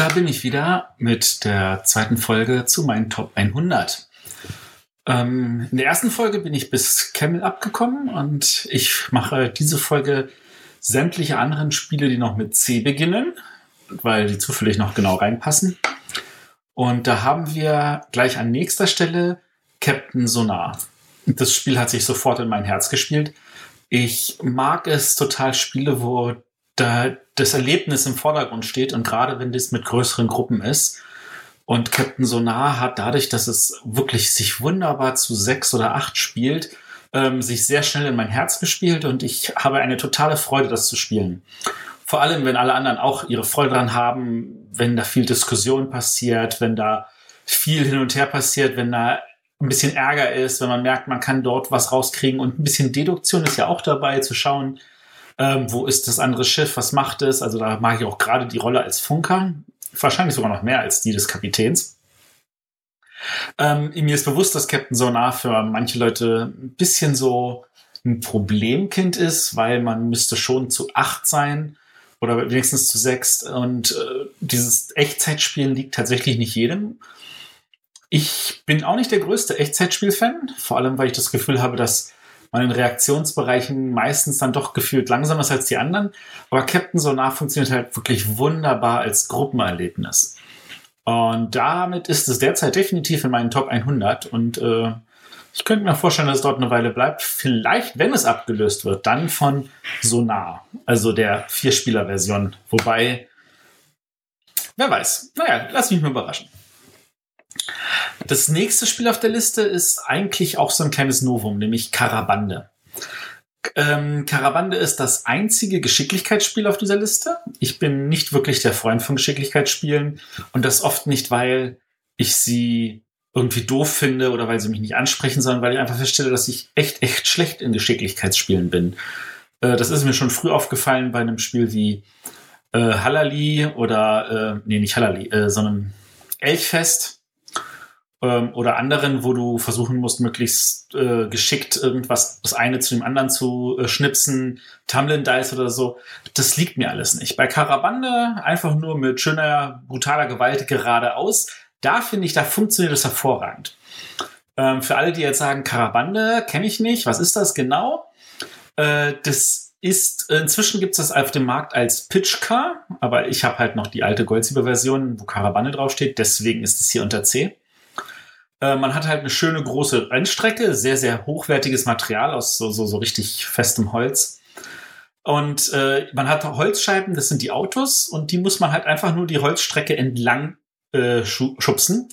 da bin ich wieder mit der zweiten Folge zu meinen Top 100. Ähm, in der ersten Folge bin ich bis Camel abgekommen und ich mache diese Folge sämtliche anderen Spiele, die noch mit C beginnen, weil die zufällig noch genau reinpassen. Und da haben wir gleich an nächster Stelle Captain Sonar. Das Spiel hat sich sofort in mein Herz gespielt. Ich mag es total Spiele, wo da das Erlebnis im Vordergrund steht und gerade wenn das mit größeren Gruppen ist. Und Captain Sonar hat dadurch, dass es wirklich sich wunderbar zu sechs oder acht spielt, ähm, sich sehr schnell in mein Herz gespielt und ich habe eine totale Freude, das zu spielen. Vor allem, wenn alle anderen auch ihre Freude dran haben, wenn da viel Diskussion passiert, wenn da viel hin und her passiert, wenn da ein bisschen Ärger ist, wenn man merkt, man kann dort was rauskriegen und ein bisschen Deduktion ist ja auch dabei, zu schauen, ähm, wo ist das andere Schiff, was macht es. Also da mag ich auch gerade die Rolle als Funker, wahrscheinlich sogar noch mehr als die des Kapitäns. Ähm, mir ist bewusst, dass Captain Sonar für manche Leute ein bisschen so ein Problemkind ist, weil man müsste schon zu acht sein oder wenigstens zu sechs. Und äh, dieses Echtzeitspielen liegt tatsächlich nicht jedem. Ich bin auch nicht der größte Echtzeitspiel-Fan, vor allem weil ich das Gefühl habe, dass man in Reaktionsbereichen meistens dann doch gefühlt langsamer ist als die anderen. Aber Captain Sonar funktioniert halt wirklich wunderbar als Gruppenerlebnis. Und damit ist es derzeit definitiv in meinen Top 100 und äh, ich könnte mir vorstellen, dass es dort eine Weile bleibt. Vielleicht, wenn es abgelöst wird, dann von Sonar, also der Vierspieler-Version. Wobei, wer weiß. Naja, lass mich mal überraschen. Das nächste Spiel auf der Liste ist eigentlich auch so ein kleines Novum, nämlich Karabande. Ähm, Karabande ist das einzige Geschicklichkeitsspiel auf dieser Liste. Ich bin nicht wirklich der Freund von Geschicklichkeitsspielen und das oft nicht, weil ich sie irgendwie doof finde oder weil sie mich nicht ansprechen, sondern weil ich einfach feststelle, dass ich echt, echt schlecht in Geschicklichkeitsspielen bin. Äh, das ist mir schon früh aufgefallen bei einem Spiel wie äh, Hallali oder, äh, nee, nicht Hallali, äh, sondern Elchfest ähm, oder anderen, wo du versuchen musst, möglichst äh, geschickt irgendwas, das eine zu dem anderen zu äh, schnipsen, Tamlin Dice oder so. Das liegt mir alles nicht. Bei Karabande einfach nur mit schöner, brutaler Gewalt geradeaus. Da finde ich, da funktioniert das hervorragend. Ähm, für alle, die jetzt sagen, Karabande kenne ich nicht, was ist das genau? Äh, das ist, inzwischen gibt es das auf dem Markt als Pitchcar, aber ich habe halt noch die alte Goldsieber-Version, wo Karabande draufsteht, deswegen ist es hier unter C. Äh, man hat halt eine schöne große Rennstrecke, sehr, sehr hochwertiges Material aus so, so, so richtig festem Holz. Und äh, man hat Holzscheiben, das sind die Autos, und die muss man halt einfach nur die Holzstrecke entlang äh, schubsen.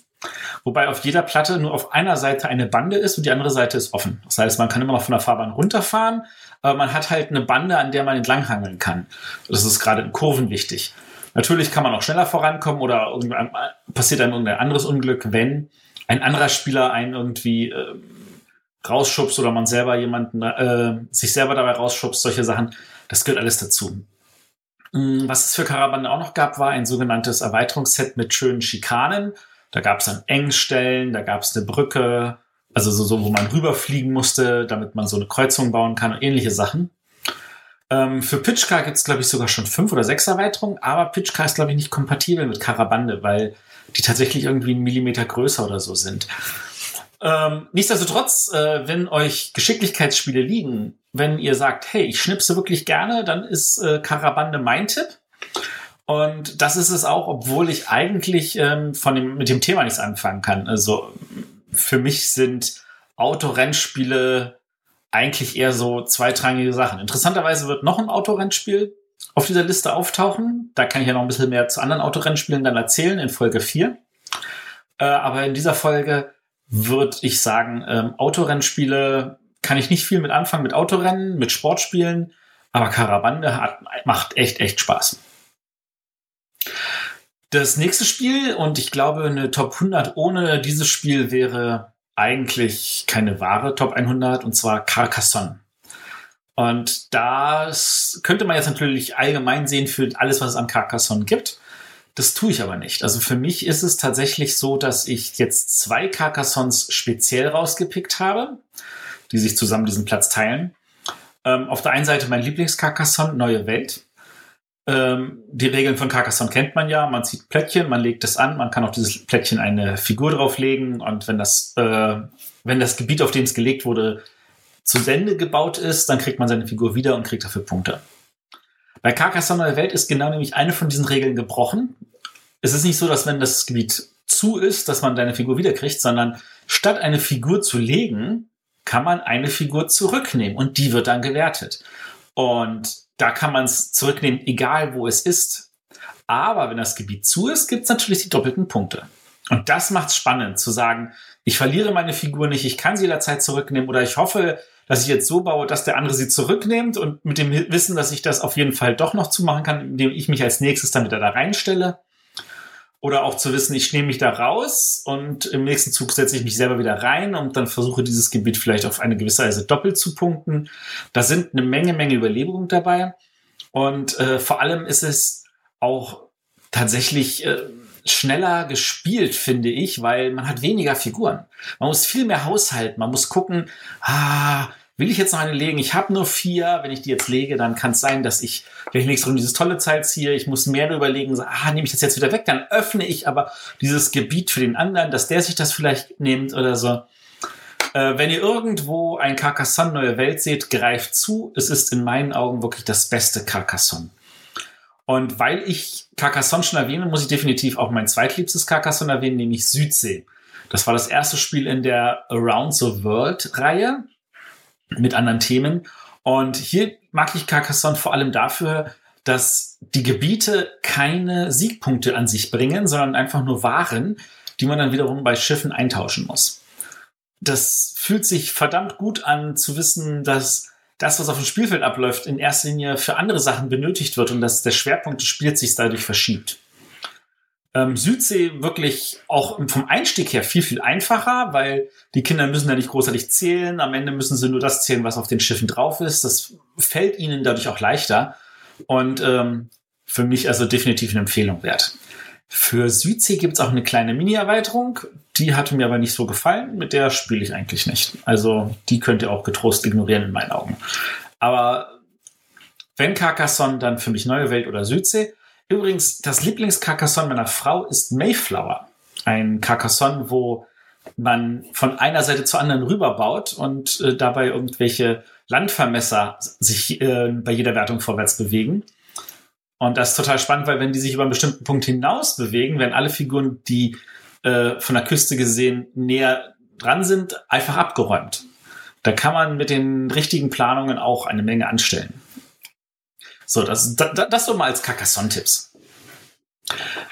Wobei auf jeder Platte nur auf einer Seite eine Bande ist und die andere Seite ist offen. Das heißt, man kann immer noch von der Fahrbahn runterfahren, aber man hat halt eine Bande, an der man entlanghangeln kann. Das ist gerade in Kurven wichtig. Natürlich kann man auch schneller vorankommen oder passiert einem irgendein anderes Unglück, wenn ein anderer Spieler einen irgendwie äh, rausschubst oder man selber jemanden, äh, sich selber dabei rausschubst, solche Sachen. Das gehört alles dazu. Mm, was es für Karawane auch noch gab, war ein sogenanntes Erweiterungsset mit schönen Schikanen. Da gab es dann Engstellen, da gab es eine Brücke, also so, so, wo man rüberfliegen musste, damit man so eine Kreuzung bauen kann und ähnliche Sachen. Ähm, für Pitchcar gibt es, glaube ich, sogar schon fünf oder sechs Erweiterungen, aber Pitchcar ist, glaube ich, nicht kompatibel mit Karabande, weil die tatsächlich irgendwie einen Millimeter größer oder so sind. Ähm, nichtsdestotrotz, äh, wenn euch Geschicklichkeitsspiele liegen, wenn ihr sagt, hey, ich schnipse wirklich gerne, dann ist äh, Karabande mein Tipp. Und das ist es auch, obwohl ich eigentlich ähm, von dem, mit dem Thema nichts anfangen kann. Also für mich sind Autorennspiele eigentlich eher so zweitrangige Sachen. Interessanterweise wird noch ein Autorennspiel auf dieser Liste auftauchen. Da kann ich ja noch ein bisschen mehr zu anderen Autorennspielen dann erzählen in Folge 4. Äh, aber in dieser Folge würde ich sagen, ähm, Autorennspiele kann ich nicht viel mit anfangen, mit Autorennen, mit Sportspielen, aber Karabande hat, macht echt, echt Spaß. Das nächste Spiel, und ich glaube, eine Top 100 ohne dieses Spiel wäre eigentlich keine wahre Top 100, und zwar Carcassonne. Und das könnte man jetzt natürlich allgemein sehen für alles, was es an Carcassonne gibt. Das tue ich aber nicht. Also für mich ist es tatsächlich so, dass ich jetzt zwei Carcassons speziell rausgepickt habe, die sich zusammen diesen Platz teilen. Ähm, auf der einen Seite mein Lieblings-Carcassonne, Neue Welt. Ähm, die Regeln von Carcassonne kennt man ja. Man zieht Plättchen, man legt es an, man kann auf dieses Plättchen eine Figur drauflegen und wenn das, äh, wenn das Gebiet, auf dem es gelegt wurde, zu Ende gebaut ist, dann kriegt man seine Figur wieder und kriegt dafür Punkte. Bei Carcassonne der Welt ist genau nämlich eine von diesen Regeln gebrochen. Es ist nicht so, dass wenn das Gebiet zu ist, dass man deine Figur wiederkriegt, sondern statt eine Figur zu legen, kann man eine Figur zurücknehmen und die wird dann gewertet. Und da kann man es zurücknehmen, egal wo es ist. Aber wenn das Gebiet zu ist, gibt es natürlich die doppelten Punkte. Und das macht es spannend zu sagen, ich verliere meine Figur nicht, ich kann sie jederzeit zurücknehmen oder ich hoffe, dass ich jetzt so baue, dass der andere sie zurücknimmt und mit dem Wissen, dass ich das auf jeden Fall doch noch zumachen kann, indem ich mich als nächstes dann wieder da reinstelle. Oder auch zu wissen, ich nehme mich da raus und im nächsten Zug setze ich mich selber wieder rein und dann versuche dieses Gebiet vielleicht auf eine gewisse Weise doppelt zu punkten. Da sind eine Menge, Menge Überlebungen dabei. Und äh, vor allem ist es auch tatsächlich äh, schneller gespielt, finde ich, weil man hat weniger Figuren. Man muss viel mehr haushalten. Man muss gucken, ah, will ich jetzt noch eine legen? Ich habe nur vier. Wenn ich die jetzt lege, dann kann es sein, dass ich, wenn ich nächstes Mal dieses tolle Zeit ziehe, ich muss mehr überlegen, so, ah, nehme ich das jetzt wieder weg, dann öffne ich aber dieses Gebiet für den anderen, dass der sich das vielleicht nimmt oder so. Äh, wenn ihr irgendwo ein Carcassonne Neue Welt seht, greift zu. Es ist in meinen Augen wirklich das beste Carcassonne. Und weil ich Carcassonne schon erwähne, muss ich definitiv auch mein zweitliebstes Carcassonne erwähnen, nämlich Südsee. Das war das erste Spiel in der Around the World Reihe mit anderen Themen. Und hier mag ich Carcassonne vor allem dafür, dass die Gebiete keine Siegpunkte an sich bringen, sondern einfach nur Waren, die man dann wiederum bei Schiffen eintauschen muss. Das fühlt sich verdammt gut an zu wissen, dass das, was auf dem Spielfeld abläuft, in erster Linie für andere Sachen benötigt wird und dass der Schwerpunkt des Spiels sich dadurch verschiebt. Ähm, Südsee wirklich auch vom Einstieg her viel, viel einfacher, weil die Kinder müssen ja nicht großartig zählen. Am Ende müssen sie nur das zählen, was auf den Schiffen drauf ist. Das fällt ihnen dadurch auch leichter. Und ähm, für mich also definitiv eine Empfehlung wert. Für Südsee gibt es auch eine kleine Mini-Erweiterung. Die hatte mir aber nicht so gefallen. Mit der spiele ich eigentlich nicht. Also die könnt ihr auch getrost ignorieren in meinen Augen. Aber wenn Carcassonne, dann für mich Neue Welt oder Südsee. Übrigens, das Lieblings-Carcassonne meiner Frau ist Mayflower. Ein Carcassonne, wo man von einer Seite zur anderen rüberbaut und äh, dabei irgendwelche Landvermesser sich äh, bei jeder Wertung vorwärts bewegen. Und das ist total spannend, weil wenn die sich über einen bestimmten Punkt hinaus bewegen, werden alle Figuren, die äh, von der Küste gesehen näher dran sind, einfach abgeräumt. Da kann man mit den richtigen Planungen auch eine Menge anstellen. So, das, das, das so mal als Carcassonne-Tipps.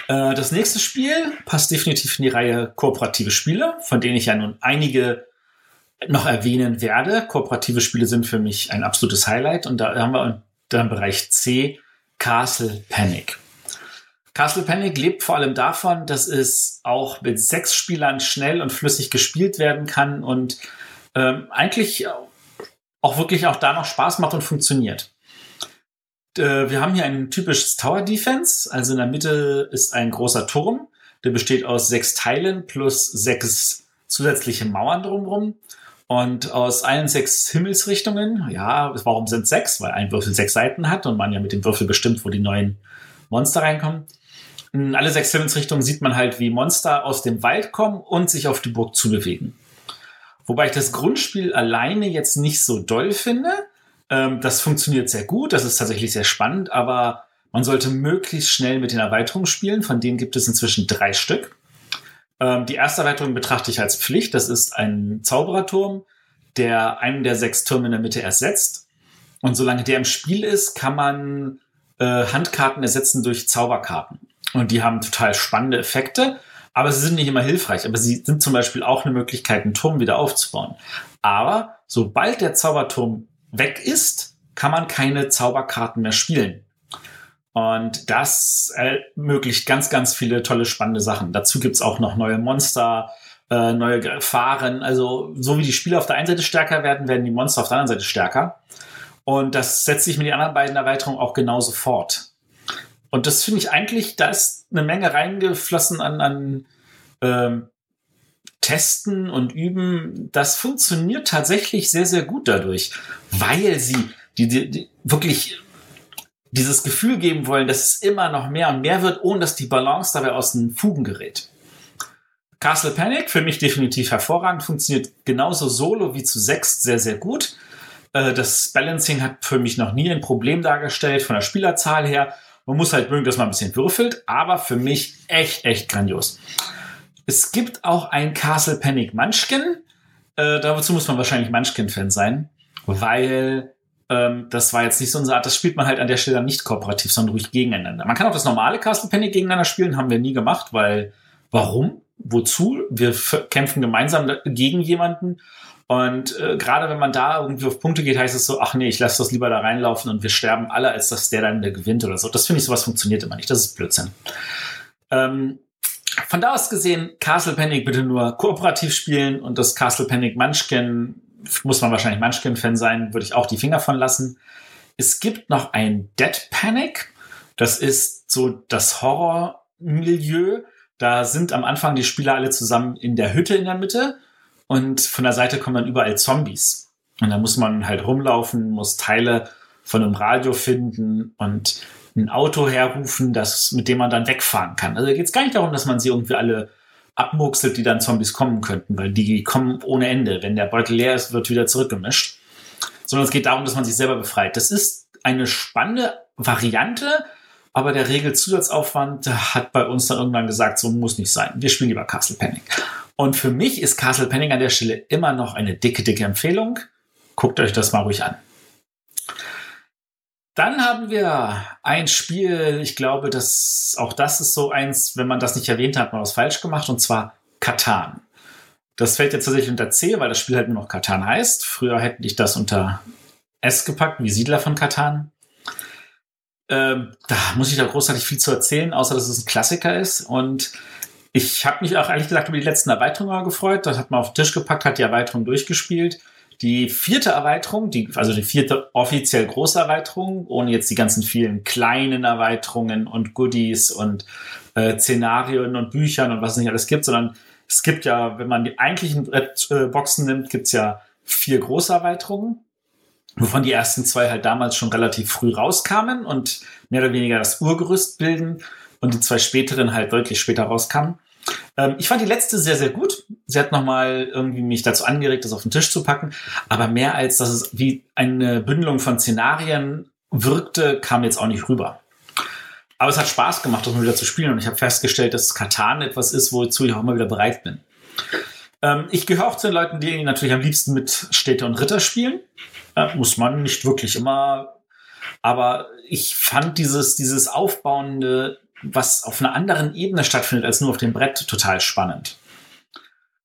Äh, das nächste Spiel passt definitiv in die Reihe kooperative Spiele, von denen ich ja nun einige noch erwähnen werde. Kooperative Spiele sind für mich ein absolutes Highlight und da haben wir dann Bereich C Castle Panic. Castle Panic lebt vor allem davon, dass es auch mit sechs Spielern schnell und flüssig gespielt werden kann und ähm, eigentlich auch wirklich auch da noch Spaß macht und funktioniert. Äh, wir haben hier ein typisches Tower Defense, also in der Mitte ist ein großer Turm, der besteht aus sechs Teilen plus sechs zusätzliche Mauern drumherum. Und aus allen sechs Himmelsrichtungen, ja, warum sind sechs? Weil ein Würfel sechs Seiten hat und man ja mit dem Würfel bestimmt, wo die neuen Monster reinkommen. In alle sechs Himmelsrichtungen sieht man halt, wie Monster aus dem Wald kommen und sich auf die Burg zubewegen. Wobei ich das Grundspiel alleine jetzt nicht so doll finde. Ähm, das funktioniert sehr gut, das ist tatsächlich sehr spannend, aber man sollte möglichst schnell mit den Erweiterungen spielen. Von denen gibt es inzwischen drei Stück. Ähm, die erste Erweiterung betrachte ich als Pflicht. Das ist ein Zaubererturm, der einen der sechs Türme in der Mitte ersetzt. Und solange der im Spiel ist, kann man äh, Handkarten ersetzen durch Zauberkarten. Und die haben total spannende Effekte, aber sie sind nicht immer hilfreich. Aber sie sind zum Beispiel auch eine Möglichkeit, einen Turm wieder aufzubauen. Aber sobald der Zauberturm weg ist, kann man keine Zauberkarten mehr spielen. Und das ermöglicht ganz, ganz viele tolle, spannende Sachen. Dazu gibt's auch noch neue Monster, äh, neue Gefahren. Also so wie die Spiele auf der einen Seite stärker werden, werden die Monster auf der anderen Seite stärker. Und das setzt sich mit den anderen beiden Erweiterungen auch genauso fort. Und das finde ich eigentlich, da ist eine Menge reingeflossen an, an ähm, Testen und Üben. Das funktioniert tatsächlich sehr, sehr gut dadurch, weil sie die, die, die wirklich dieses Gefühl geben wollen, dass es immer noch mehr und mehr wird, ohne dass die Balance dabei aus den Fugen gerät. Castle Panic für mich definitiv hervorragend, funktioniert genauso solo wie zu sechs sehr, sehr gut. Äh, das Balancing hat für mich noch nie ein Problem dargestellt von der Spielerzahl her. Man muss halt mögen, dass man ein bisschen würfelt, aber für mich echt, echt grandios. Es gibt auch ein Castle Panic Munchkin. Äh, dazu muss man wahrscheinlich Munchkin-Fan sein, weil ähm, das war jetzt nicht so unsere Art. Das spielt man halt an der Stelle nicht kooperativ, sondern ruhig gegeneinander. Man kann auch das normale Castle Panic gegeneinander spielen, haben wir nie gemacht, weil warum? Wozu? Wir kämpfen gemeinsam gegen jemanden. Und äh, gerade wenn man da irgendwie auf Punkte geht, heißt es so, ach nee, ich lasse das lieber da reinlaufen und wir sterben alle, als dass der dann der gewinnt oder so. Das finde ich, sowas funktioniert immer nicht. Das ist Blödsinn. Ähm, von da aus gesehen, Castle Panic bitte nur kooperativ spielen und das Castle Panic Munchkin, muss man wahrscheinlich Munchkin-Fan sein, würde ich auch die Finger von lassen. Es gibt noch ein Dead Panic. Das ist so das Horror-Milieu. Da sind am Anfang die Spieler alle zusammen in der Hütte in der Mitte und von der Seite kommen dann überall Zombies. Und da muss man halt rumlaufen, muss Teile von einem Radio finden und ein Auto herrufen, das, mit dem man dann wegfahren kann. Also da geht es gar nicht darum, dass man sie irgendwie alle abmurkselt, die dann Zombies kommen könnten, weil die kommen ohne Ende. Wenn der Beutel leer ist, wird wieder zurückgemischt. Sondern es geht darum, dass man sich selber befreit. Das ist eine spannende Variante, aber der Regelzusatzaufwand hat bei uns dann irgendwann gesagt, so muss nicht sein. Wir spielen lieber Castle Panic. Und für mich ist Castle Panic an der Stelle immer noch eine dicke, dicke Empfehlung. Guckt euch das mal ruhig an. Dann haben wir ein Spiel, ich glaube, dass auch das ist so eins, wenn man das nicht erwähnt hat, man was falsch gemacht, und zwar Katan. Das fällt jetzt tatsächlich unter C, weil das Spiel halt nur noch Katan heißt. Früher hätte ich das unter S gepackt, wie Siedler von Katan. Ähm, da muss ich da großartig viel zu erzählen, außer dass es ein Klassiker ist. Und ich habe mich auch ehrlich gesagt über die letzten Erweiterungen gefreut. Das hat man auf den Tisch gepackt, hat die Erweiterung durchgespielt. Die vierte Erweiterung, die, also die vierte offiziell große Erweiterung, ohne jetzt die ganzen vielen kleinen Erweiterungen und Goodies und äh, Szenarien und Büchern und was es nicht alles gibt, sondern es gibt ja, wenn man die eigentlichen äh, Boxen nimmt, gibt's ja vier große Erweiterungen, wovon die ersten zwei halt damals schon relativ früh rauskamen und mehr oder weniger das Urgerüst bilden und die zwei späteren halt deutlich später rauskamen. Ähm, ich fand die letzte sehr, sehr gut. Sie hat nochmal irgendwie mich dazu angeregt, das auf den Tisch zu packen. Aber mehr als, dass es wie eine Bündelung von Szenarien wirkte, kam jetzt auch nicht rüber. Aber es hat Spaß gemacht, das mal wieder zu spielen. Und ich habe festgestellt, dass Katan etwas ist, wozu ich auch immer wieder bereit bin. Ähm, ich gehöre auch zu den Leuten, die natürlich am liebsten mit Städte und Ritter spielen. Äh, muss man nicht wirklich immer. Aber ich fand dieses, dieses aufbauende was auf einer anderen Ebene stattfindet als nur auf dem Brett, total spannend.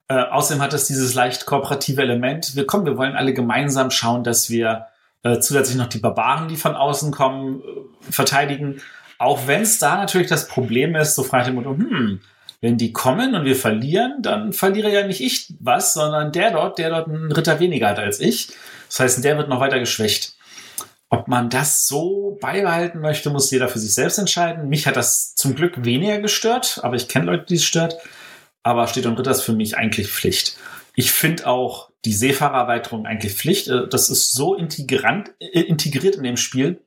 Äh, außerdem hat es dieses leicht kooperative Element. Wir kommen, wir wollen alle gemeinsam schauen, dass wir äh, zusätzlich noch die Barbaren, die von außen kommen, äh, verteidigen. Auch wenn es da natürlich das Problem ist, so fragt dem Motto, hm, wenn die kommen und wir verlieren, dann verliere ja nicht ich was, sondern der dort, der dort einen Ritter weniger hat als ich. Das heißt, der wird noch weiter geschwächt. Ob man das so beibehalten möchte, muss jeder für sich selbst entscheiden. Mich hat das zum Glück weniger gestört, aber ich kenne Leute, die es stört. Aber steht und Ritter ist für mich eigentlich Pflicht. Ich finde auch die Seefahrererweiterung eigentlich Pflicht. Äh, das ist so integrant, äh, integriert in dem Spiel,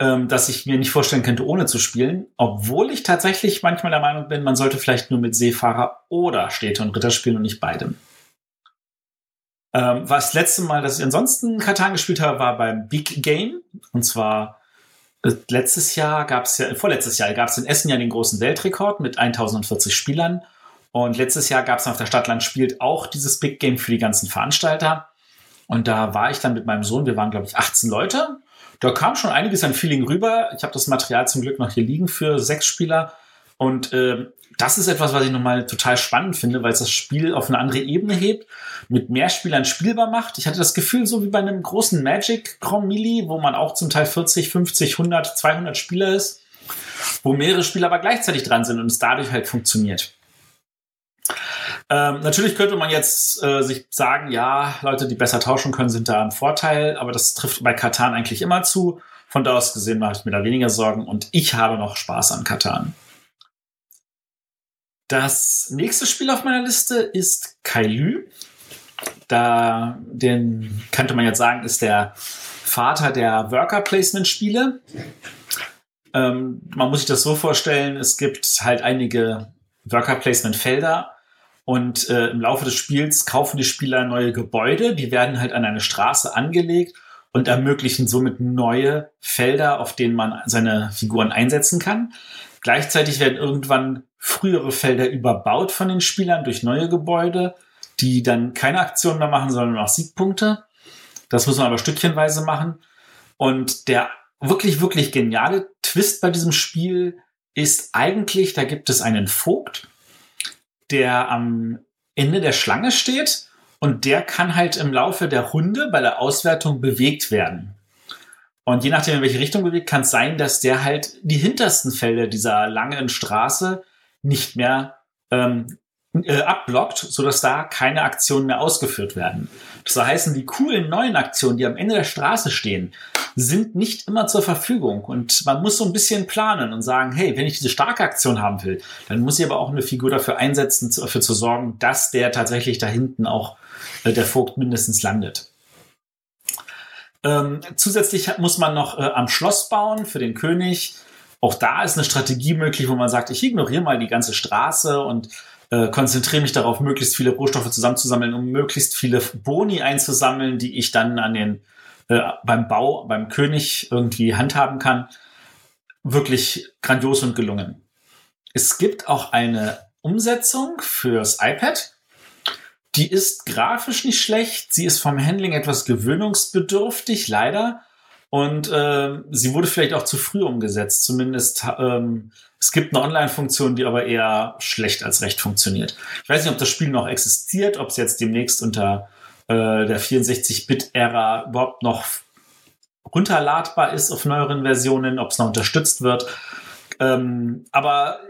ähm, dass ich mir nicht vorstellen könnte, ohne zu spielen. Obwohl ich tatsächlich manchmal der Meinung bin, man sollte vielleicht nur mit Seefahrer oder Städte und Ritter spielen und nicht beidem. Ähm, das letzte Mal, dass ich ansonsten Katan gespielt habe, war beim Big Game. Und zwar äh, letztes Jahr gab es ja, vorletztes Jahr gab es in Essen ja den großen Weltrekord mit 1040 Spielern. Und letztes Jahr gab es auf der Stadtland spielt auch dieses Big Game für die ganzen Veranstalter. Und da war ich dann mit meinem Sohn, wir waren glaube ich 18 Leute. Da kam schon einiges an Feeling rüber. Ich habe das Material zum Glück noch hier liegen für sechs Spieler. Und äh, das ist etwas, was ich nochmal total spannend finde, weil es das Spiel auf eine andere Ebene hebt, mit mehr Spielern spielbar macht. Ich hatte das Gefühl, so wie bei einem großen Magic Grand Mili, wo man auch zum Teil 40, 50, 100, 200 Spieler ist, wo mehrere Spieler aber gleichzeitig dran sind und es dadurch halt funktioniert. Ähm, natürlich könnte man jetzt äh, sich sagen, ja, Leute, die besser tauschen können, sind da ein Vorteil, aber das trifft bei Katan eigentlich immer zu. Von da aus gesehen mache ich mir da weniger Sorgen und ich habe noch Spaß an Katan. Das nächste Spiel auf meiner Liste ist Kailü. Da, den könnte man jetzt sagen, ist der Vater der Worker Placement Spiele. Ähm, man muss sich das so vorstellen, es gibt halt einige Worker Placement Felder und äh, im Laufe des Spiels kaufen die Spieler neue Gebäude, die werden halt an eine Straße angelegt und ermöglichen somit neue Felder, auf denen man seine Figuren einsetzen kann. Gleichzeitig werden irgendwann frühere Felder überbaut von den Spielern durch neue Gebäude, die dann keine Aktionen mehr machen, sondern nur noch Siegpunkte. Das muss man aber stückchenweise machen. Und der wirklich, wirklich geniale Twist bei diesem Spiel ist eigentlich, da gibt es einen Vogt, der am Ende der Schlange steht und der kann halt im Laufe der Runde bei der Auswertung bewegt werden. Und je nachdem, in welche Richtung bewegt, kann es sein, dass der halt die hintersten Felder dieser langen Straße nicht mehr ähm, äh, abblockt, sodass da keine Aktionen mehr ausgeführt werden. Das heißt, die coolen neuen Aktionen, die am Ende der Straße stehen, sind nicht immer zur Verfügung. Und man muss so ein bisschen planen und sagen, hey, wenn ich diese starke Aktion haben will, dann muss ich aber auch eine Figur dafür einsetzen, dafür zu sorgen, dass der tatsächlich da hinten auch äh, der Vogt mindestens landet. Ähm, zusätzlich muss man noch äh, am Schloss bauen für den König. Auch da ist eine Strategie möglich, wo man sagt, ich ignoriere mal die ganze Straße und äh, konzentriere mich darauf, möglichst viele Rohstoffe zusammenzusammeln, um möglichst viele Boni einzusammeln, die ich dann an den äh, beim Bau, beim König irgendwie handhaben kann. Wirklich grandios und gelungen. Es gibt auch eine Umsetzung fürs iPad. Die ist grafisch nicht schlecht. Sie ist vom Handling etwas gewöhnungsbedürftig, leider. Und äh, sie wurde vielleicht auch zu früh umgesetzt. Zumindest ähm, es gibt eine Online-Funktion, die aber eher schlecht als recht funktioniert. Ich weiß nicht, ob das Spiel noch existiert, ob es jetzt demnächst unter äh, der 64-Bit-Ära überhaupt noch runterladbar ist auf neueren Versionen, ob es noch unterstützt wird. Ähm, aber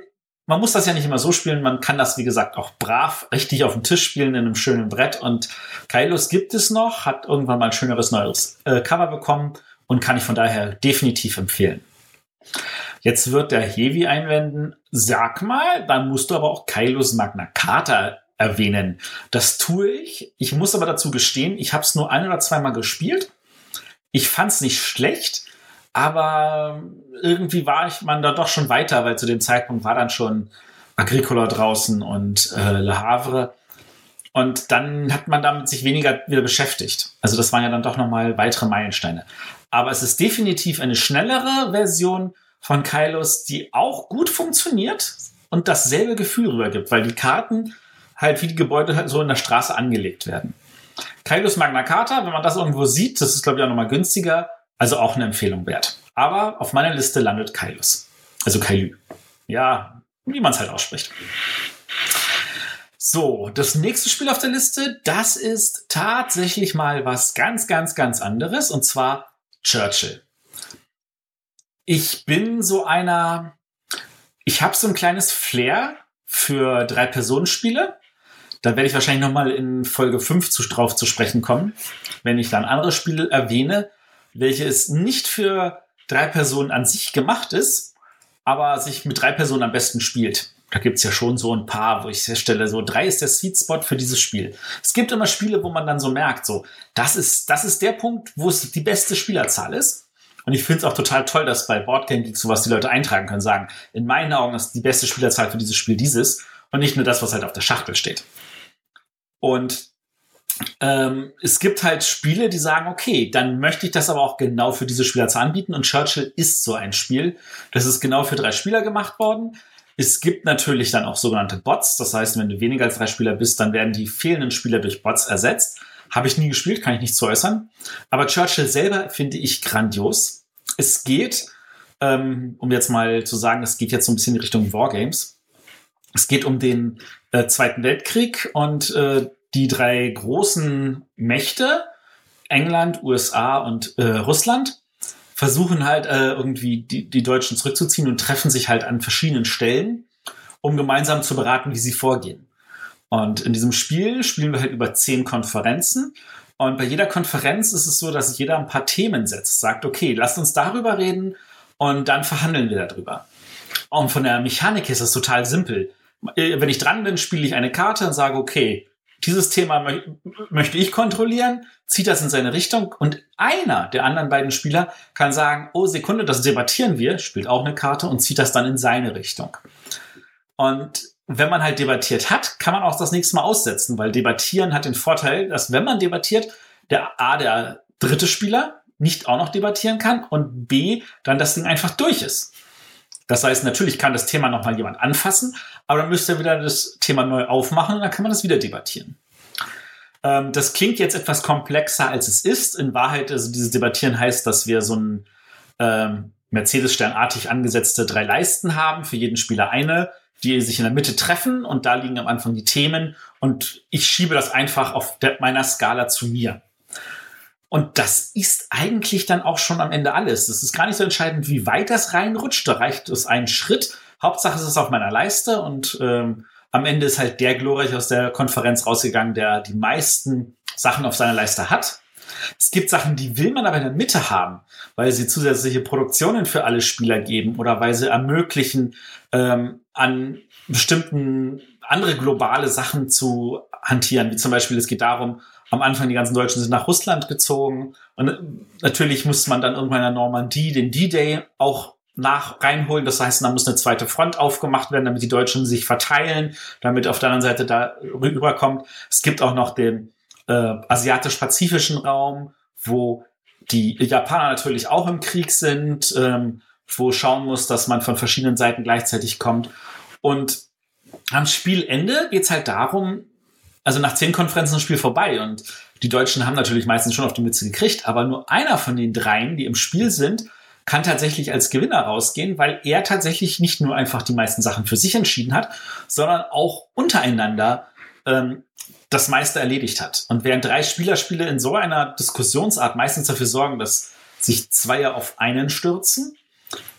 man muss das ja nicht immer so spielen. Man kann das, wie gesagt, auch brav richtig auf dem Tisch spielen in einem schönen Brett. Und Kailos gibt es noch, hat irgendwann mal ein schöneres neues äh, Cover bekommen und kann ich von daher definitiv empfehlen. Jetzt wird der Hevi einwenden, sag mal, dann musst du aber auch Kailos Magna Carta erwähnen. Das tue ich. Ich muss aber dazu gestehen, ich habe es nur ein oder zweimal gespielt. Ich fand es nicht schlecht, aber irgendwie war ich man da doch schon weiter, weil zu dem Zeitpunkt war dann schon Agricola draußen und äh, Le Havre. Und dann hat man damit sich weniger wieder beschäftigt. Also das waren ja dann doch nochmal weitere Meilensteine. Aber es ist definitiv eine schnellere Version von Kylos, die auch gut funktioniert und dasselbe Gefühl rübergibt, weil die Karten halt wie die Gebäude halt so in der Straße angelegt werden. Kailos Magna Carta, wenn man das irgendwo sieht, das ist glaube ich auch nochmal günstiger, also auch eine Empfehlung wert. Aber auf meiner Liste landet Kailos. Also Kailü. Ja, wie man es halt ausspricht. So, das nächste Spiel auf der Liste, das ist tatsächlich mal was ganz, ganz, ganz anderes und zwar Churchill. Ich bin so einer, ich habe so ein kleines Flair für Drei-Personen-Spiele. Da werde ich wahrscheinlich nochmal in Folge 5 zu, drauf zu sprechen kommen, wenn ich dann andere Spiele erwähne, welche es nicht für drei Personen an sich gemacht ist, aber sich mit drei Personen am besten spielt. Da gibt's ja schon so ein paar, wo ich feststelle, so drei ist der Sweet Spot für dieses Spiel. Es gibt immer Spiele, wo man dann so merkt, so, das ist, das ist der Punkt, wo es die beste Spielerzahl ist. Und ich finde es auch total toll, dass bei Boardgame Geek sowas die Leute eintragen können, sagen, in meinen Augen ist die beste Spielerzahl für dieses Spiel dieses und nicht nur das, was halt auf der Schachtel steht. Und ähm, es gibt halt Spiele, die sagen, okay, dann möchte ich das aber auch genau für diese Spielerzahl anbieten. Und Churchill ist so ein Spiel. Das ist genau für drei Spieler gemacht worden. Es gibt natürlich dann auch sogenannte Bots. Das heißt, wenn du weniger als drei Spieler bist, dann werden die fehlenden Spieler durch Bots ersetzt. Habe ich nie gespielt, kann ich nicht zu äußern. Aber Churchill selber finde ich grandios. Es geht, ähm, um jetzt mal zu sagen, es geht jetzt so ein bisschen in Richtung Wargames. Es geht um den äh, Zweiten Weltkrieg und äh, die drei großen Mächte, England, USA und äh, Russland, versuchen halt äh, irgendwie die, die Deutschen zurückzuziehen und treffen sich halt an verschiedenen Stellen, um gemeinsam zu beraten, wie sie vorgehen. Und in diesem Spiel spielen wir halt über zehn Konferenzen. Und bei jeder Konferenz ist es so, dass jeder ein paar Themen setzt, sagt, okay, lasst uns darüber reden und dann verhandeln wir darüber. Und von der Mechanik ist das total simpel. Äh, wenn ich dran bin, spiele ich eine Karte und sage, okay, dieses Thema mö möchte ich kontrollieren, zieht das in seine Richtung und einer der anderen beiden Spieler kann sagen, oh Sekunde, das debattieren wir, spielt auch eine Karte und zieht das dann in seine Richtung. Und wenn man halt debattiert hat, kann man auch das nächste Mal aussetzen, weil debattieren hat den Vorteil, dass wenn man debattiert, der A, der dritte Spieler nicht auch noch debattieren kann und B, dann das Ding einfach durch ist. Das heißt, natürlich kann das Thema nochmal jemand anfassen, aber dann müsste er wieder das Thema neu aufmachen und dann kann man das wieder debattieren. Ähm, das klingt jetzt etwas komplexer, als es ist. In Wahrheit, also dieses Debattieren heißt, dass wir so ein ähm, Mercedes-Sternartig angesetzte drei Leisten haben, für jeden Spieler eine, die sich in der Mitte treffen und da liegen am Anfang die Themen und ich schiebe das einfach auf meiner Skala zu mir. Und das ist eigentlich dann auch schon am Ende alles. Es ist gar nicht so entscheidend, wie weit das reinrutscht. Da reicht es einen Schritt. Hauptsache es ist auf meiner Leiste und ähm, am Ende ist halt der glorreich aus der Konferenz rausgegangen, der die meisten Sachen auf seiner Leiste hat. Es gibt Sachen, die will man aber in der Mitte haben, weil sie zusätzliche Produktionen für alle Spieler geben oder weil sie ermöglichen, ähm, an bestimmten andere globale Sachen zu hantieren. Wie zum Beispiel, es geht darum, am Anfang die ganzen Deutschen sind nach Russland gezogen. Und natürlich muss man dann irgendwann in der Normandie den D-Day auch nach reinholen. Das heißt, da muss eine zweite Front aufgemacht werden, damit die Deutschen sich verteilen, damit auf der anderen Seite da rüberkommt. Es gibt auch noch den äh, asiatisch-pazifischen Raum, wo die Japaner natürlich auch im Krieg sind, ähm, wo schauen muss, dass man von verschiedenen Seiten gleichzeitig kommt. Und am Spielende geht es halt darum, also nach zehn Konferenzen das Spiel vorbei und die Deutschen haben natürlich meistens schon auf die Mütze gekriegt, aber nur einer von den dreien, die im Spiel sind, kann tatsächlich als Gewinner rausgehen, weil er tatsächlich nicht nur einfach die meisten Sachen für sich entschieden hat, sondern auch untereinander ähm, das meiste erledigt hat. Und während drei Spielerspiele in so einer Diskussionsart meistens dafür sorgen, dass sich Zweier auf einen stürzen,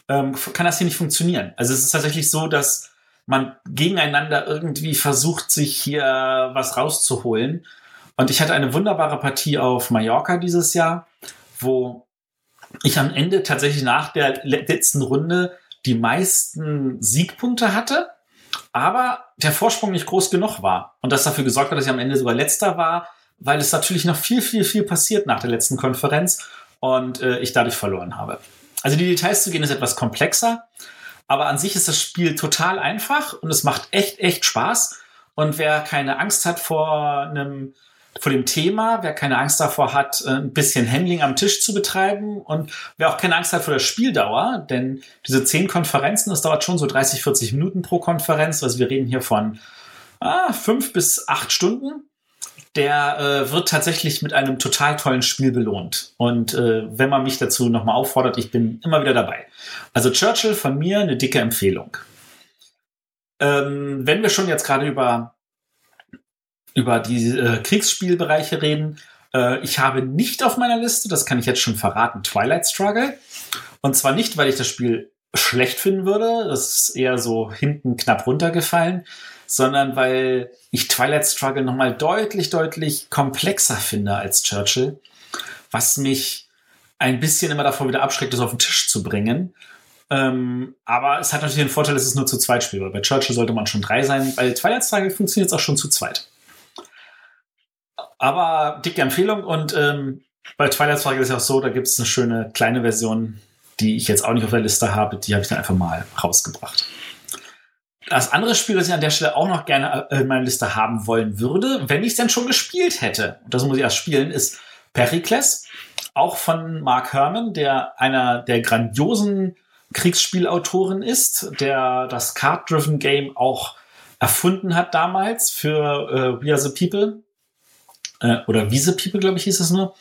ähm, kann das hier nicht funktionieren. Also es ist tatsächlich so, dass man gegeneinander irgendwie versucht, sich hier was rauszuholen. Und ich hatte eine wunderbare Partie auf Mallorca dieses Jahr, wo ich am Ende tatsächlich nach der letzten Runde die meisten Siegpunkte hatte, aber der Vorsprung nicht groß genug war. Und das dafür gesorgt hat, dass ich am Ende sogar letzter war, weil es natürlich noch viel, viel, viel passiert nach der letzten Konferenz und äh, ich dadurch verloren habe. Also die Details zu gehen ist etwas komplexer, aber an sich ist das Spiel total einfach und es macht echt, echt Spaß. Und wer keine Angst hat vor einem, vor dem Thema, wer keine Angst davor hat, äh, ein bisschen Handling am Tisch zu betreiben und wer auch keine Angst hat vor der Spieldauer, denn diese zehn Konferenzen, das dauert schon so 30, 40 Minuten pro Konferenz. Also wir reden hier von ah, fünf bis acht Stunden der äh, wird tatsächlich mit einem total tollen Spiel belohnt. Und äh, wenn man mich dazu nochmal auffordert, ich bin immer wieder dabei. Also Churchill von mir eine dicke Empfehlung. Ähm, wenn wir schon jetzt gerade über, über die äh, Kriegsspielbereiche reden, äh, ich habe nicht auf meiner Liste, das kann ich jetzt schon verraten, Twilight Struggle. Und zwar nicht, weil ich das Spiel schlecht finden würde, das ist eher so hinten knapp runtergefallen, sondern weil ich Twilight Struggle nochmal deutlich, deutlich komplexer finde als Churchill, was mich ein bisschen immer davor wieder abschreckt, das auf den Tisch zu bringen. Ähm, aber es hat natürlich den Vorteil, dass es nur zu zweit spielt. Bei Churchill sollte man schon drei sein. Bei Twilight Struggle funktioniert es auch schon zu zweit. Aber dicke Empfehlung und ähm, bei Twilight Struggle ist ja auch so, da gibt es eine schöne kleine Version, die ich jetzt auch nicht auf der Liste habe, die habe ich dann einfach mal rausgebracht. Das andere Spiel, das ich an der Stelle auch noch gerne äh, in meiner Liste haben wollen würde, wenn ich es denn schon gespielt hätte, und das muss ich erst spielen, ist Pericles, auch von Mark Herman, der einer der grandiosen Kriegsspielautoren ist, der das Card-Driven Game auch erfunden hat damals für äh, We Are the People. Äh, oder Wie the People, glaube ich, hieß es nur.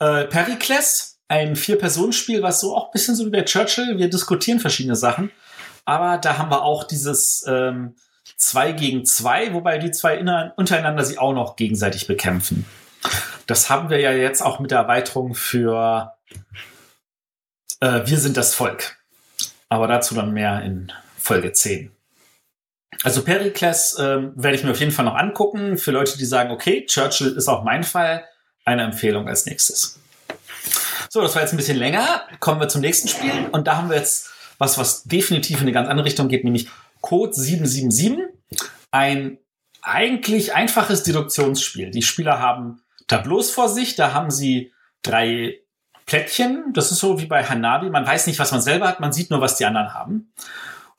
Äh, Pericles, ein Vier-Personen-Spiel, was so auch ein bisschen so wie bei Churchill, wir diskutieren verschiedene Sachen aber da haben wir auch dieses ähm, zwei gegen zwei, wobei die zwei untereinander sie auch noch gegenseitig bekämpfen. Das haben wir ja jetzt auch mit der Erweiterung für äh, Wir sind das Volk. Aber dazu dann mehr in Folge 10. Also Pericles ähm, werde ich mir auf jeden Fall noch angucken. Für Leute, die sagen, okay, Churchill ist auch mein Fall, eine Empfehlung als nächstes. So, das war jetzt ein bisschen länger. Kommen wir zum nächsten Spiel. Und da haben wir jetzt was, was definitiv in eine ganz andere Richtung geht, nämlich Code 777, ein eigentlich einfaches Deduktionsspiel. Die Spieler haben Tableaus vor sich, da haben sie drei Plättchen. Das ist so wie bei Hanabi. Man weiß nicht, was man selber hat, man sieht nur, was die anderen haben.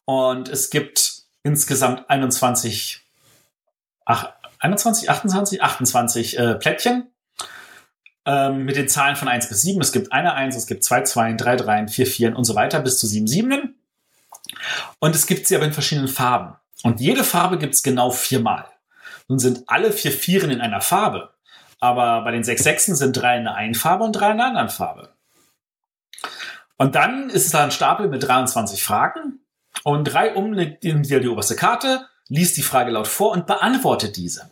Und es gibt insgesamt 21, ach, 21, 28, 28 äh, Plättchen ähm, mit den Zahlen von 1 bis 7. Es gibt eine 1, es gibt zwei 2, drei 3, vier 4 und so weiter bis zu 7 Siebenen. Und es gibt sie aber in verschiedenen Farben. Und jede Farbe gibt es genau viermal. Nun sind alle vier Vieren in einer Farbe. Aber bei den sechs Sechsen sind drei in einer einen Farbe und drei in einer anderen Farbe. Und dann ist es ein Stapel mit 23 Fragen. Und drei um nimmt wieder die oberste Karte, liest die Frage laut vor und beantwortet diese.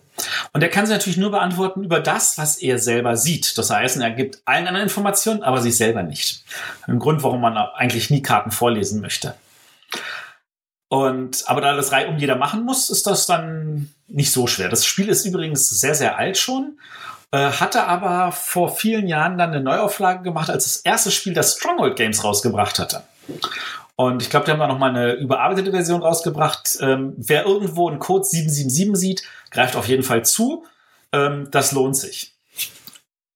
Und er kann sie natürlich nur beantworten über das, was er selber sieht. Das heißt, er gibt allen anderen Informationen, aber sich selber nicht. Ein Grund, warum man eigentlich nie Karten vorlesen möchte. Und, aber da das Reihe um jeder machen muss, ist das dann nicht so schwer. Das Spiel ist übrigens sehr, sehr alt schon, äh, hatte aber vor vielen Jahren dann eine Neuauflage gemacht, als das erste Spiel das Stronghold Games rausgebracht hatte. Und ich glaube, die haben da nochmal eine überarbeitete Version rausgebracht. Ähm, wer irgendwo einen Code 777 sieht, greift auf jeden Fall zu. Ähm, das lohnt sich.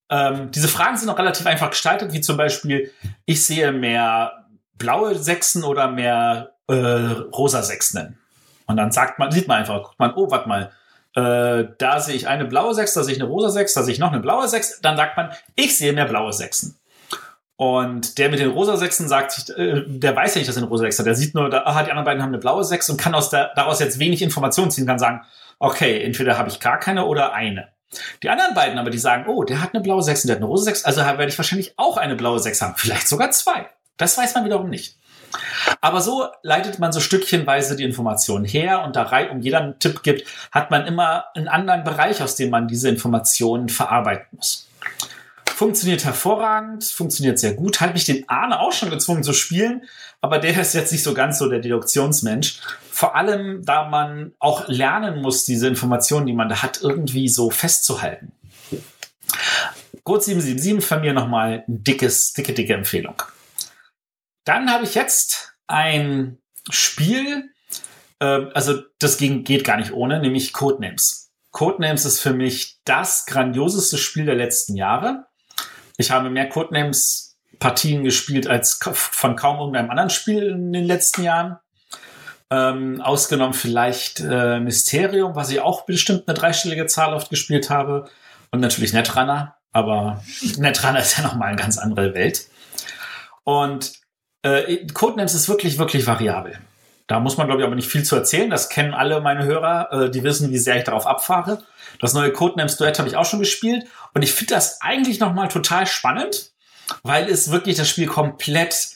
Ähm, diese Fragen sind auch relativ einfach gestaltet, wie zum Beispiel, ich sehe mehr blaue Sechsen oder mehr äh, rosa Sechsen. Und dann sagt man, sieht man einfach, guckt man, oh, warte mal, äh, da sehe ich eine blaue Sechs, da sehe ich eine rosa Sechs, da sehe ich noch eine blaue Sechs. Dann sagt man, ich sehe mehr blaue Sechsen. Und der mit den rosa Sechsen sagt sich, äh, der weiß ja nicht, dass er eine rosa Sechs hat. Der sieht nur, da, aha, die anderen beiden haben eine blaue Sechs und kann aus der, daraus jetzt wenig Informationen ziehen, kann sagen, okay, entweder habe ich gar keine oder eine. Die anderen beiden aber, die sagen, oh, der hat eine blaue Sechs und der hat eine rosa Sechs, also werde ich wahrscheinlich auch eine blaue Sechs haben. Vielleicht sogar zwei. Das weiß man wiederum nicht. Aber so leitet man so stückchenweise die Informationen her und da rein um jeder einen Tipp gibt, hat man immer einen anderen Bereich, aus dem man diese Informationen verarbeiten muss. Funktioniert hervorragend, funktioniert sehr gut. Hat mich den Arne auch schon gezwungen zu spielen, aber der ist jetzt nicht so ganz so der Deduktionsmensch. Vor allem, da man auch lernen muss, diese Informationen, die man da hat, irgendwie so festzuhalten. Code 777 von mir nochmal ein dickes, dicke, dicke Empfehlung. Dann habe ich jetzt ein Spiel, äh, also das ging, geht gar nicht ohne, nämlich Codenames. Codenames ist für mich das grandioseste Spiel der letzten Jahre. Ich habe mehr Codenames-Partien gespielt als von kaum irgendeinem anderen Spiel in den letzten Jahren. Ähm, ausgenommen vielleicht äh, Mysterium, was ich auch bestimmt eine dreistellige Zahl oft gespielt habe. Und natürlich Netrunner. Aber Netrunner ist ja nochmal eine ganz andere Welt. Und äh, Codenames ist wirklich, wirklich variabel. Da muss man, glaube ich, aber nicht viel zu erzählen. Das kennen alle meine Hörer, äh, die wissen, wie sehr ich darauf abfahre. Das neue Codenames Duett habe ich auch schon gespielt und ich finde das eigentlich nochmal total spannend, weil es wirklich das Spiel komplett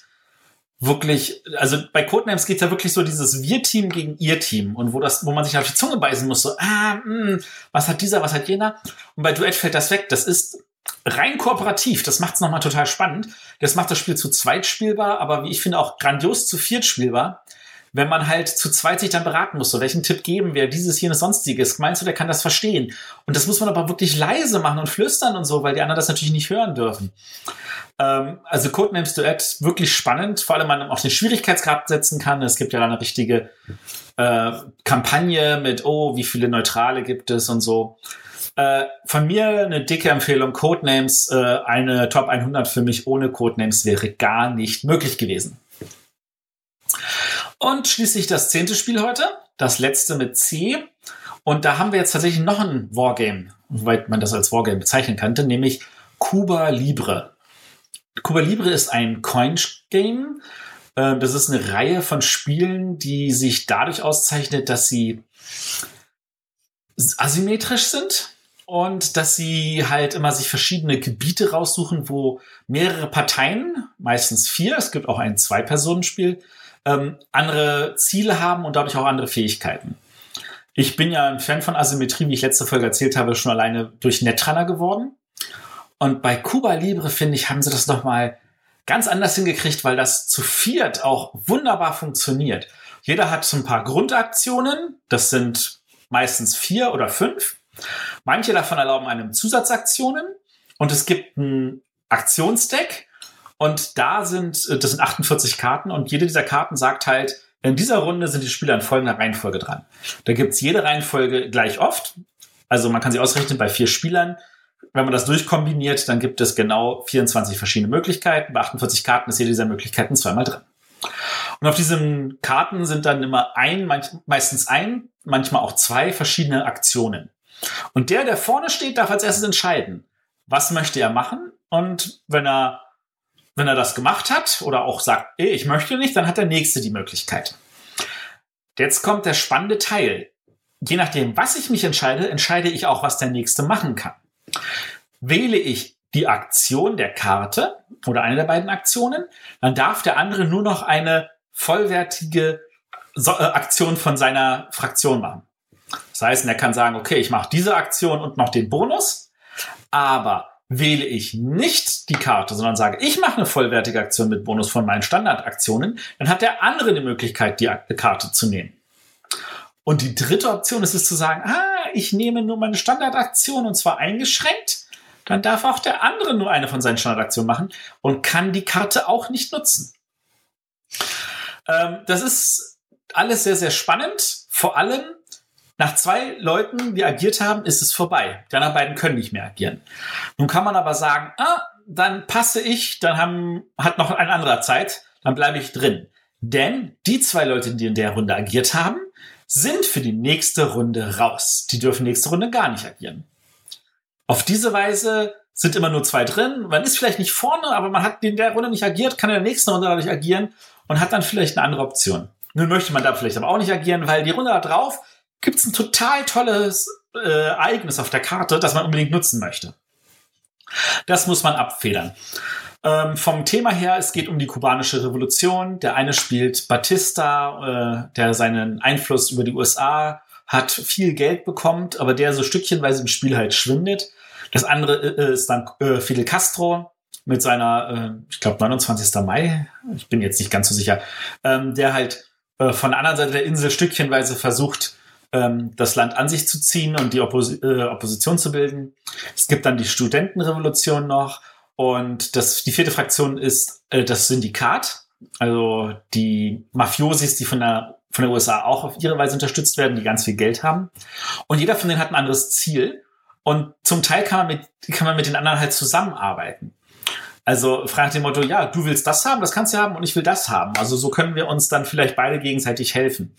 wirklich, also bei Codenames geht es ja wirklich so dieses Wir-Team gegen Ihr-Team und wo das, wo man sich auf die Zunge beißen muss, so, ah, mh, hm, was hat dieser, was hat jener? Und bei Duett fällt das weg. Das ist rein kooperativ. Das macht es nochmal total spannend. Das macht das Spiel zu zweit spielbar, aber wie ich finde auch grandios zu viert spielbar wenn man halt zu zweit sich dann beraten muss, so welchen Tipp geben wir, dieses, jenes, sonstiges, meinst du, der kann das verstehen? Und das muss man aber wirklich leise machen und flüstern und so, weil die anderen das natürlich nicht hören dürfen. Ähm, also Codenames Duett, wirklich spannend, vor allem man auch den Schwierigkeitsgrad setzen kann. Es gibt ja dann eine richtige äh, Kampagne mit, oh, wie viele Neutrale gibt es und so. Äh, von mir eine dicke Empfehlung, Codenames, äh, eine Top 100 für mich ohne Codenames wäre gar nicht möglich gewesen. Und schließlich das zehnte Spiel heute, das letzte mit C. Und da haben wir jetzt tatsächlich noch ein Wargame, soweit man das als Wargame bezeichnen könnte, nämlich Cuba Libre. Cuba Libre ist ein Coin-Game. Äh, das ist eine Reihe von Spielen, die sich dadurch auszeichnet, dass sie asymmetrisch sind und dass sie halt immer sich verschiedene Gebiete raussuchen, wo mehrere Parteien, meistens vier, es gibt auch ein Zwei-Personen-Spiel, ähm, andere Ziele haben und dadurch auch andere Fähigkeiten. Ich bin ja ein Fan von Asymmetrie, wie ich letzte Folge erzählt habe, schon alleine durch Netrunner geworden. Und bei Cuba Libre, finde ich, haben sie das nochmal ganz anders hingekriegt, weil das zu viert auch wunderbar funktioniert. Jeder hat so ein paar Grundaktionen. Das sind meistens vier oder fünf. Manche davon erlauben einem Zusatzaktionen. Und es gibt ein Aktionsdeck. Und da sind, äh, das sind 48 Karten und jede dieser Karten sagt halt, In dieser Runde sind die Spieler in folgender Reihenfolge dran. Da gibt's jede Reihenfolge gleich oft. Also man kann sie ausrechnen bei vier Spielern. Wenn man das durchkombiniert, dann gibt es genau 24 verschiedene Möglichkeiten. Bei 48 Karten ist jede dieser Möglichkeiten zweimal drin. Und auf diesen Karten sind dann immer ein, meistens ein, manchmal auch zwei verschiedene Aktionen. Und der, der vorne steht, darf als erstes entscheiden, was möchte er machen. Und wenn er, wenn er das gemacht hat oder auch sagt, ey, ich möchte nicht, dann hat der nächste die Möglichkeit. Jetzt kommt der spannende Teil. Je nachdem, was ich mich entscheide, entscheide ich auch, was der nächste machen kann. Wähle ich die Aktion der Karte oder eine der beiden Aktionen, dann darf der andere nur noch eine vollwertige äh, Aktion von seiner Fraktion machen. Das heißt, er kann sagen, okay, ich mache diese Aktion und noch den Bonus, aber wähle ich nicht die Karte, sondern sage, ich mache eine vollwertige Aktion mit Bonus von meinen Standardaktionen, dann hat der andere die Möglichkeit, die Karte zu nehmen. Und die dritte Option ist es zu sagen, ah, ich nehme nur meine Standardaktion und zwar eingeschränkt, dann darf auch der andere nur eine von seinen Standardaktionen machen und kann die Karte auch nicht nutzen. Ähm, das ist alles sehr, sehr spannend. Vor allem nach zwei Leuten, die agiert haben, ist es vorbei. Die anderen beiden können nicht mehr agieren. Nun kann man aber sagen, ah, dann passe ich, dann haben, hat noch ein anderer Zeit, dann bleibe ich drin. Denn die zwei Leute, die in der Runde agiert haben, sind für die nächste Runde raus. Die dürfen nächste Runde gar nicht agieren. Auf diese Weise sind immer nur zwei drin. Man ist vielleicht nicht vorne, aber man hat in der Runde nicht agiert, kann in der nächsten Runde dadurch agieren und hat dann vielleicht eine andere Option. Nun möchte man da vielleicht aber auch nicht agieren, weil die Runde da drauf gibt es ein total tolles äh, Ereignis auf der Karte, das man unbedingt nutzen möchte. Das muss man abfedern. Ähm, vom Thema her, es geht um die kubanische Revolution. Der eine spielt Batista, äh, der seinen Einfluss über die USA hat, viel Geld bekommt, aber der so stückchenweise im Spiel halt schwindet. Das andere äh, ist dann äh, Fidel Castro mit seiner, äh, ich glaube, 29. Mai, ich bin jetzt nicht ganz so sicher, ähm, der halt äh, von der anderen Seite der Insel stückchenweise versucht, das Land an sich zu ziehen und die Oppos äh, Opposition zu bilden. Es gibt dann die Studentenrevolution noch und das, die vierte Fraktion ist äh, das Syndikat, also die Mafiosis, die von der, von der USA auch auf ihre Weise unterstützt werden, die ganz viel Geld haben. Und jeder von denen hat ein anderes Ziel. Und zum Teil kann man mit, kann man mit den anderen halt zusammenarbeiten. Also fragt dem Motto, ja, du willst das haben, das kannst du haben und ich will das haben. Also so können wir uns dann vielleicht beide gegenseitig helfen.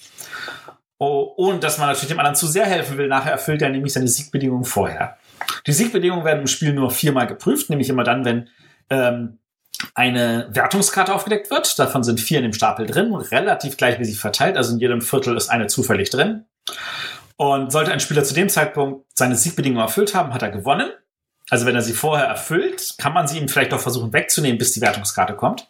Oh, ohne dass man natürlich dem anderen zu sehr helfen will. Nachher erfüllt er nämlich seine Siegbedingungen vorher. Die Siegbedingungen werden im Spiel nur viermal geprüft, nämlich immer dann, wenn ähm, eine Wertungskarte aufgedeckt wird. Davon sind vier in dem Stapel drin, relativ gleichmäßig verteilt. Also in jedem Viertel ist eine zufällig drin. Und sollte ein Spieler zu dem Zeitpunkt seine Siegbedingungen erfüllt haben, hat er gewonnen. Also wenn er sie vorher erfüllt, kann man sie ihm vielleicht auch versuchen wegzunehmen, bis die Wertungskarte kommt.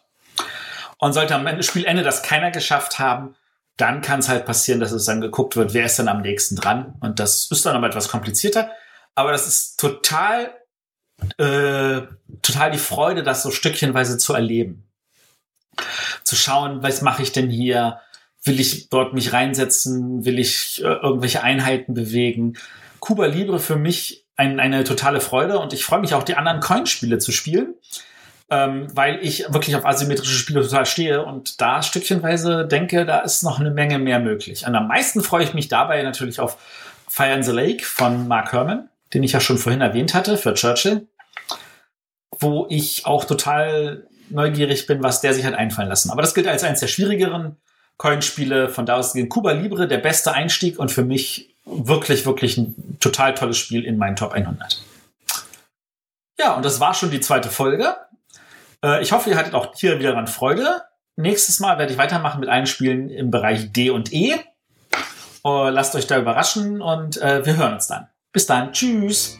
Und sollte am Spielende das keiner geschafft haben, dann kann es halt passieren, dass es dann geguckt wird, wer ist dann am nächsten dran. Und das ist dann aber etwas komplizierter. Aber das ist total, äh, total die Freude, das so stückchenweise zu erleben. Zu schauen, was mache ich denn hier? Will ich dort mich reinsetzen? Will ich äh, irgendwelche Einheiten bewegen? Cuba Libre für mich ein, eine totale Freude und ich freue mich auch, die anderen Coinspiele zu spielen ähm, weil ich wirklich auf asymmetrische Spiele total stehe und da stückchenweise denke, da ist noch eine Menge mehr möglich. Und am meisten freue ich mich dabei natürlich auf Fire in the Lake von Mark Herman, den ich ja schon vorhin erwähnt hatte für Churchill, wo ich auch total neugierig bin, was der sich hat einfallen lassen. Aber das gilt als eines der schwierigeren Coinspiele. Von da aus gegen Cuba Libre der beste Einstieg und für mich wirklich, wirklich ein total tolles Spiel in meinen Top 100. Ja, und das war schon die zweite Folge. Äh, ich hoffe, ihr hattet auch hier wieder dran Freude. Nächstes Mal werde ich weitermachen mit allen Spielen im Bereich D und E. Uh, lasst euch da überraschen und uh, wir hören uns dann. Bis dann. Tschüss.